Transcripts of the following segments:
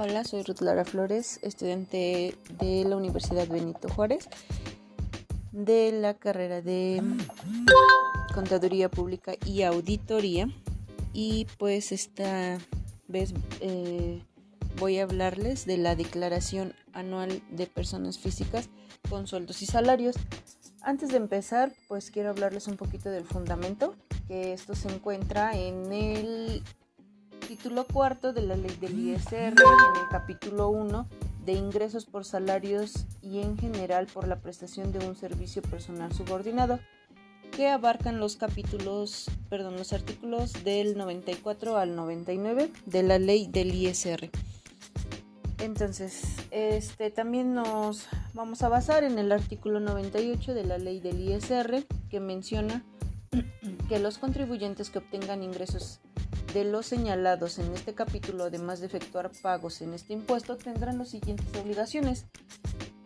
Hola, soy Ruth Lara Flores, estudiante de la Universidad Benito Juárez de la carrera de Contaduría Pública y Auditoría. Y pues esta vez eh, voy a hablarles de la Declaración Anual de Personas Físicas con Sueldos y Salarios. Antes de empezar, pues quiero hablarles un poquito del fundamento, que esto se encuentra en el título cuarto de la ley del ISR, en el capítulo 1 de ingresos por salarios y en general por la prestación de un servicio personal subordinado, que abarcan los capítulos, perdón, los artículos del 94 al 99 de la ley del ISR. Entonces, este también nos vamos a basar en el artículo 98 de la ley del ISR que menciona que los contribuyentes que obtengan ingresos de los señalados en este capítulo, además de efectuar pagos en este impuesto, tendrán las siguientes obligaciones.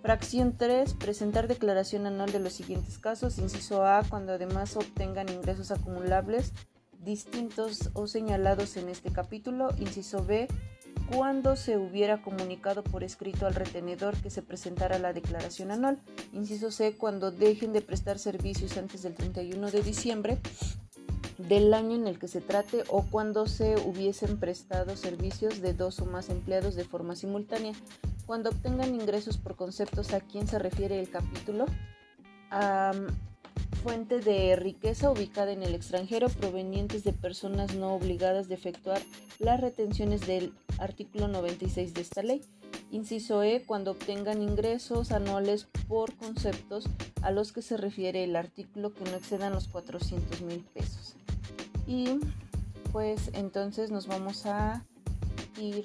Fracción 3. Presentar declaración anual de los siguientes casos. Inciso A. Cuando además obtengan ingresos acumulables distintos o señalados en este capítulo. Inciso B. Cuando se hubiera comunicado por escrito al retenedor que se presentara la declaración anual. Inciso C. Cuando dejen de prestar servicios antes del 31 de diciembre del año en el que se trate o cuando se hubiesen prestado servicios de dos o más empleados de forma simultánea. Cuando obtengan ingresos por conceptos a quién se refiere el capítulo, fuente de riqueza ubicada en el extranjero provenientes de personas no obligadas de efectuar las retenciones del artículo 96 de esta ley. Inciso E, cuando obtengan ingresos anuales por conceptos a los que se refiere el artículo que no excedan los 400 mil pesos. Y pues entonces nos vamos a ir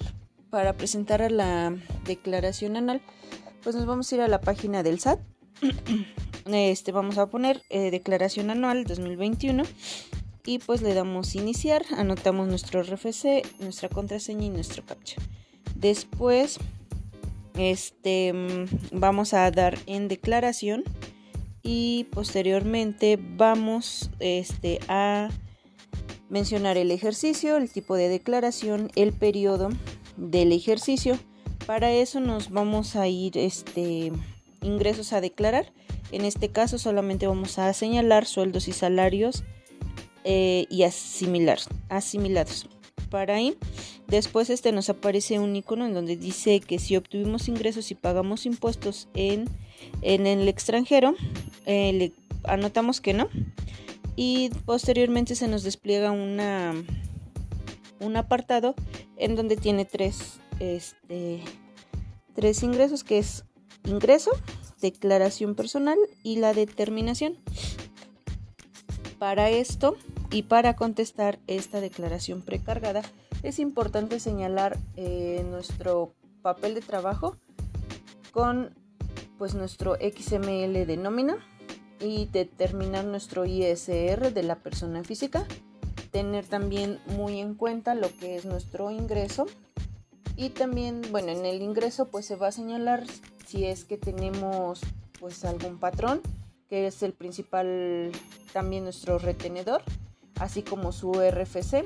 para presentar a la declaración anual, pues nos vamos a ir a la página del SAT. Este vamos a poner eh, declaración anual 2021 y pues le damos iniciar, anotamos nuestro RFC, nuestra contraseña y nuestro captcha. Después este mm, vamos a dar en declaración y posteriormente vamos este a mencionar el ejercicio, el tipo de declaración, el periodo del ejercicio. Para eso nos vamos a ir este, ingresos a declarar. En este caso solamente vamos a señalar sueldos y salarios eh, y asimilar, asimilados. Para ahí, después este nos aparece un icono en donde dice que si obtuvimos ingresos y pagamos impuestos en, en el extranjero, eh, anotamos que no y posteriormente se nos despliega una, un apartado en donde tiene tres, este, tres ingresos que es ingreso, declaración personal y la determinación. Para esto y para contestar esta declaración precargada es importante señalar eh, nuestro papel de trabajo con pues nuestro XML de nómina y determinar nuestro ISR de la persona física. Tener también muy en cuenta lo que es nuestro ingreso. Y también, bueno, en el ingreso pues se va a señalar si es que tenemos pues algún patrón, que es el principal también nuestro retenedor, así como su RFC.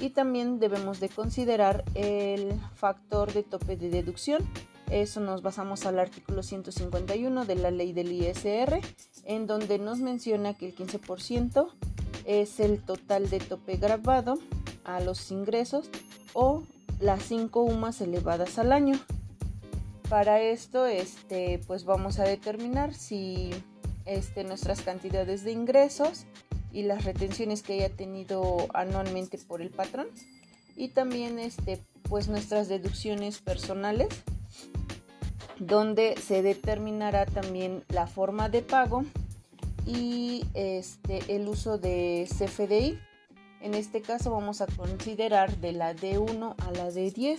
Y también debemos de considerar el factor de tope de deducción, eso nos basamos al artículo 151 de la ley del ISR, en donde nos menciona que el 15% es el total de tope grabado a los ingresos o las 5 UMAS elevadas al año. Para esto, este, pues vamos a determinar si este, nuestras cantidades de ingresos y las retenciones que haya tenido anualmente por el patrón y también este, pues nuestras deducciones personales donde se determinará también la forma de pago y este, el uso de CFDI. En este caso vamos a considerar de la D1 a la D10,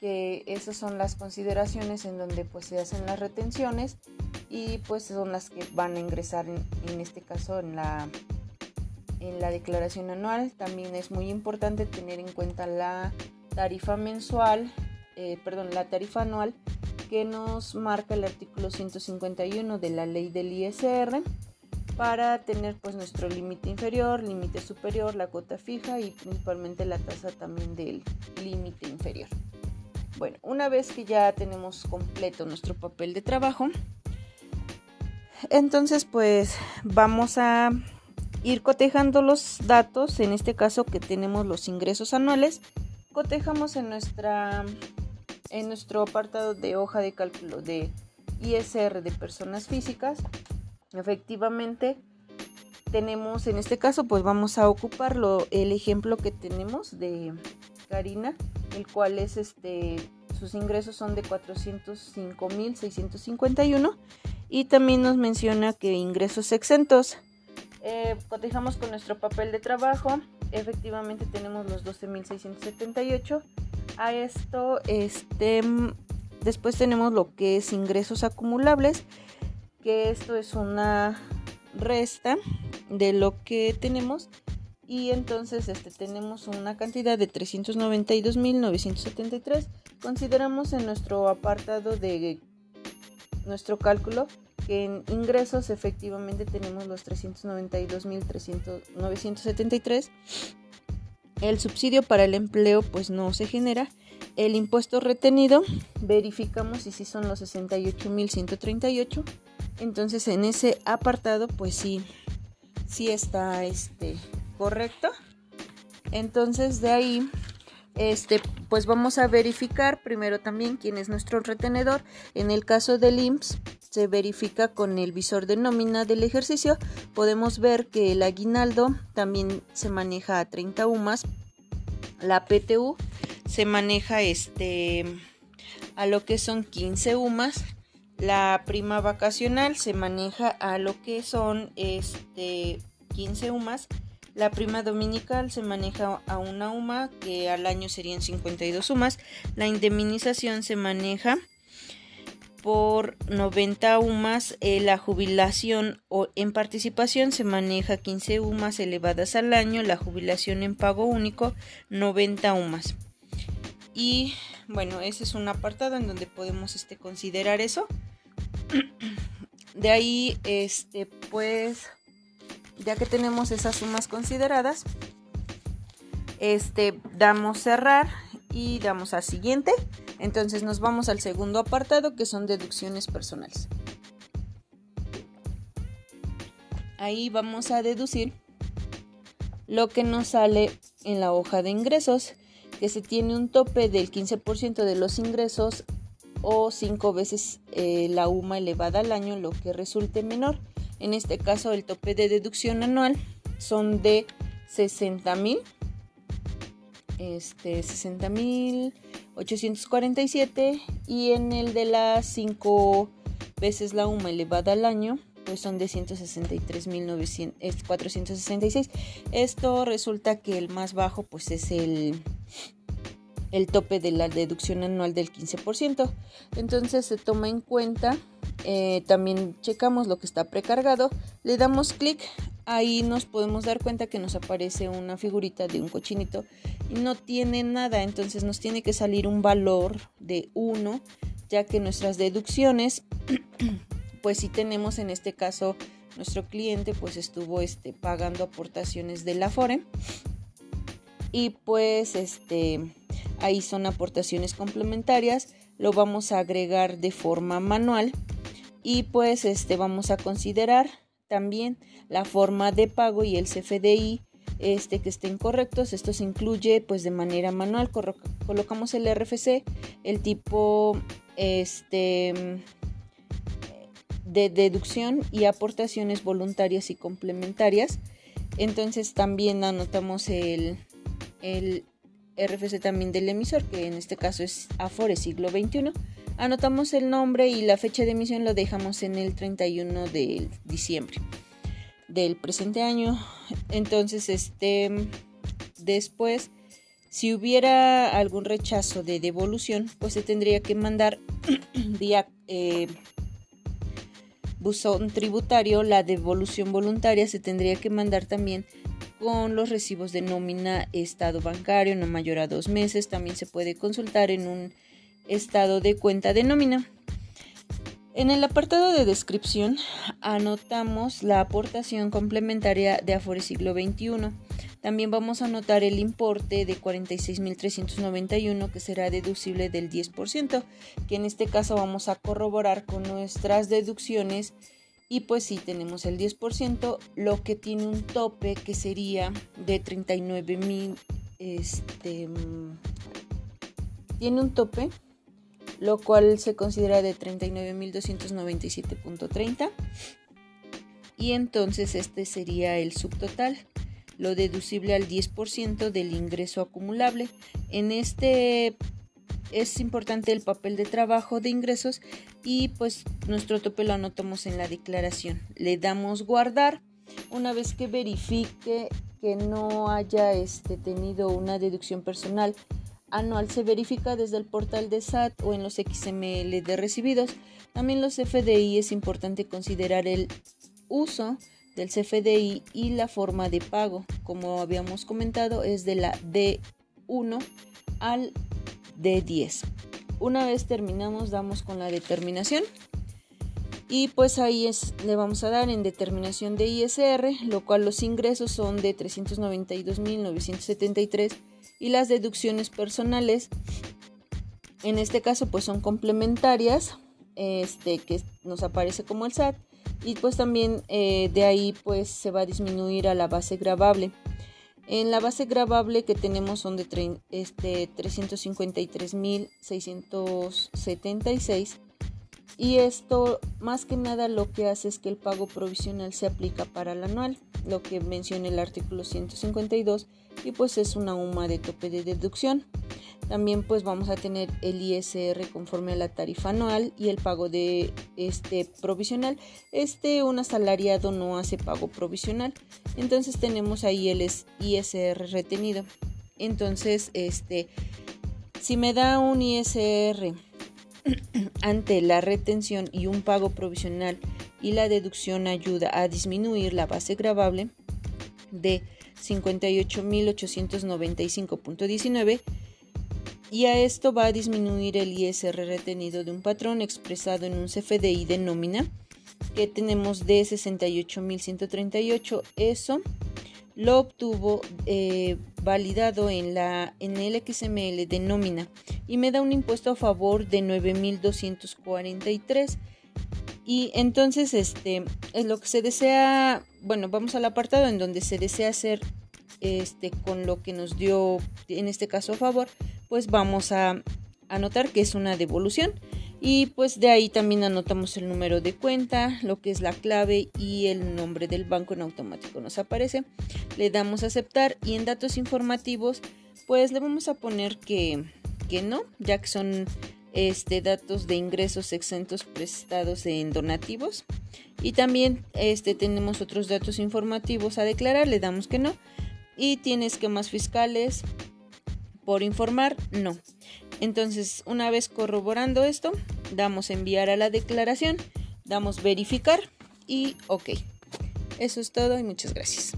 que esas son las consideraciones en donde pues se hacen las retenciones y pues son las que van a ingresar en, este caso en la, en la declaración anual. También es muy importante tener en cuenta la tarifa mensual, eh, perdón, la tarifa anual que nos marca el artículo 151 de la ley del ISR para tener pues nuestro límite inferior, límite superior, la cuota fija y principalmente la tasa también del límite inferior. Bueno, una vez que ya tenemos completo nuestro papel de trabajo, entonces pues vamos a ir cotejando los datos, en este caso que tenemos los ingresos anuales, cotejamos en nuestra en nuestro apartado de hoja de cálculo de ISR de personas físicas. Efectivamente, tenemos en este caso, pues vamos a ocuparlo el ejemplo que tenemos de Karina, el cual es este sus ingresos son de 405.651 y también nos menciona que ingresos exentos. Eh, cotejamos con nuestro papel de trabajo, efectivamente tenemos los 12.678. A esto, este, después tenemos lo que es ingresos acumulables, que esto es una resta de lo que tenemos y entonces este, tenemos una cantidad de 392.973. Consideramos en nuestro apartado de nuestro cálculo que en ingresos efectivamente tenemos los 392.973. El subsidio para el empleo pues no se genera. El impuesto retenido verificamos si sí son los 68.138. Entonces en ese apartado pues sí, sí está este correcto. Entonces de ahí, este, pues vamos a verificar primero también quién es nuestro retenedor. En el caso del IMSS se verifica con el visor de nómina del ejercicio. Podemos ver que el aguinaldo también se maneja a 30 UMAS. La PTU se maneja este a lo que son 15 UMAS. La prima vacacional se maneja a lo que son este 15 UMAS la prima dominical se maneja a una UMA, que al año serían 52 UMAS. La indemnización se maneja por 90 UMAS. Eh, la jubilación o en participación se maneja 15 UMAS elevadas al año. La jubilación en pago único 90 UMAS. Y bueno, ese es un apartado en donde podemos este, considerar eso. De ahí, este, pues ya que tenemos esas sumas consideradas, este, damos cerrar y damos a siguiente. Entonces nos vamos al segundo apartado que son deducciones personales. Ahí vamos a deducir lo que nos sale en la hoja de ingresos, que se tiene un tope del 15% de los ingresos o 5 veces eh, la UMA elevada al año, lo que resulte menor. En este caso el tope de deducción anual son de 60 mil. Este, 60 mil 847 y en el de las 5 veces la UMA elevada al año pues son de 163.466. Esto resulta que el más bajo pues es el, el tope de la deducción anual del 15%. Entonces se toma en cuenta eh, también checamos lo que está precargado, le damos clic, ahí nos podemos dar cuenta que nos aparece una figurita de un cochinito y no tiene nada, entonces nos tiene que salir un valor de 1, ya que nuestras deducciones, pues si tenemos en este caso nuestro cliente pues estuvo este, pagando aportaciones de la FORE y pues este ahí son aportaciones complementarias lo vamos a agregar de forma manual y pues este vamos a considerar también la forma de pago y el CFDI este que estén correctos. Esto se incluye pues de manera manual. Colocamos el RFC el tipo este de deducción y aportaciones voluntarias y complementarias. Entonces también anotamos el, el RFC también del emisor que en este caso es Afore siglo XXI Anotamos el nombre y la fecha de emisión lo dejamos en el 31 de diciembre del presente año. Entonces, este después si hubiera algún rechazo de devolución, pues se tendría que mandar vía eh, buzón tributario. La devolución voluntaria se tendría que mandar también con los recibos de nómina estado bancario no mayor a dos meses. También se puede consultar en un estado de cuenta de nómina. En el apartado de descripción anotamos la aportación complementaria de Afore siglo XXI. También vamos a anotar el importe de 46.391 que será deducible del 10%, que en este caso vamos a corroborar con nuestras deducciones y pues sí tenemos el 10%, lo que tiene un tope que sería de 39.000 este tiene un tope lo cual se considera de 39.297.30 y entonces este sería el subtotal lo deducible al 10% del ingreso acumulable. En este es importante el papel de trabajo de ingresos y pues nuestro tope lo anotamos en la declaración. Le damos guardar. Una vez que verifique que no haya este, tenido una deducción personal anual, se verifica desde el portal de SAT o en los XML de recibidos. También los FDI es importante considerar el uso del CFDI y la forma de pago, como habíamos comentado, es de la D1 al D10. Una vez terminamos, damos con la determinación. Y pues ahí es, le vamos a dar en determinación de ISR, lo cual los ingresos son de 392.973 y las deducciones personales, en este caso pues son complementarias, este que nos aparece como el SAT y pues también eh, de ahí pues se va a disminuir a la base grabable. En la base grabable que tenemos son de este, 353.676 y esto más que nada lo que hace es que el pago provisional se aplica para el anual, lo que menciona el artículo 152 y pues es una UMA de tope de deducción. También pues vamos a tener el ISR conforme a la tarifa anual y el pago de este provisional. Este un asalariado no hace pago provisional. Entonces tenemos ahí el ISR retenido. Entonces, este si me da un ISR ante la retención y un pago provisional y la deducción ayuda a disminuir la base gravable de 58.895.19 y a esto va a disminuir el ISR retenido de un patrón expresado en un CFDI de nómina que tenemos de 68.138. Eso lo obtuvo eh, validado en, la, en el XML de nómina y me da un impuesto a favor de 9.243. Y entonces, este, es lo que se desea, bueno, vamos al apartado en donde se desea hacer este, con lo que nos dio, en este caso a favor, pues vamos a anotar que es una devolución y pues de ahí también anotamos el número de cuenta, lo que es la clave y el nombre del banco en automático nos aparece. Le damos a aceptar y en datos informativos pues le vamos a poner que, que no, ya que son este, datos de ingresos exentos prestados en donativos. Y también este, tenemos otros datos informativos a declarar, le damos que no. Y tiene esquemas fiscales, por informar, no. Entonces, una vez corroborando esto, damos enviar a la declaración, damos verificar y ok. Eso es todo y muchas gracias.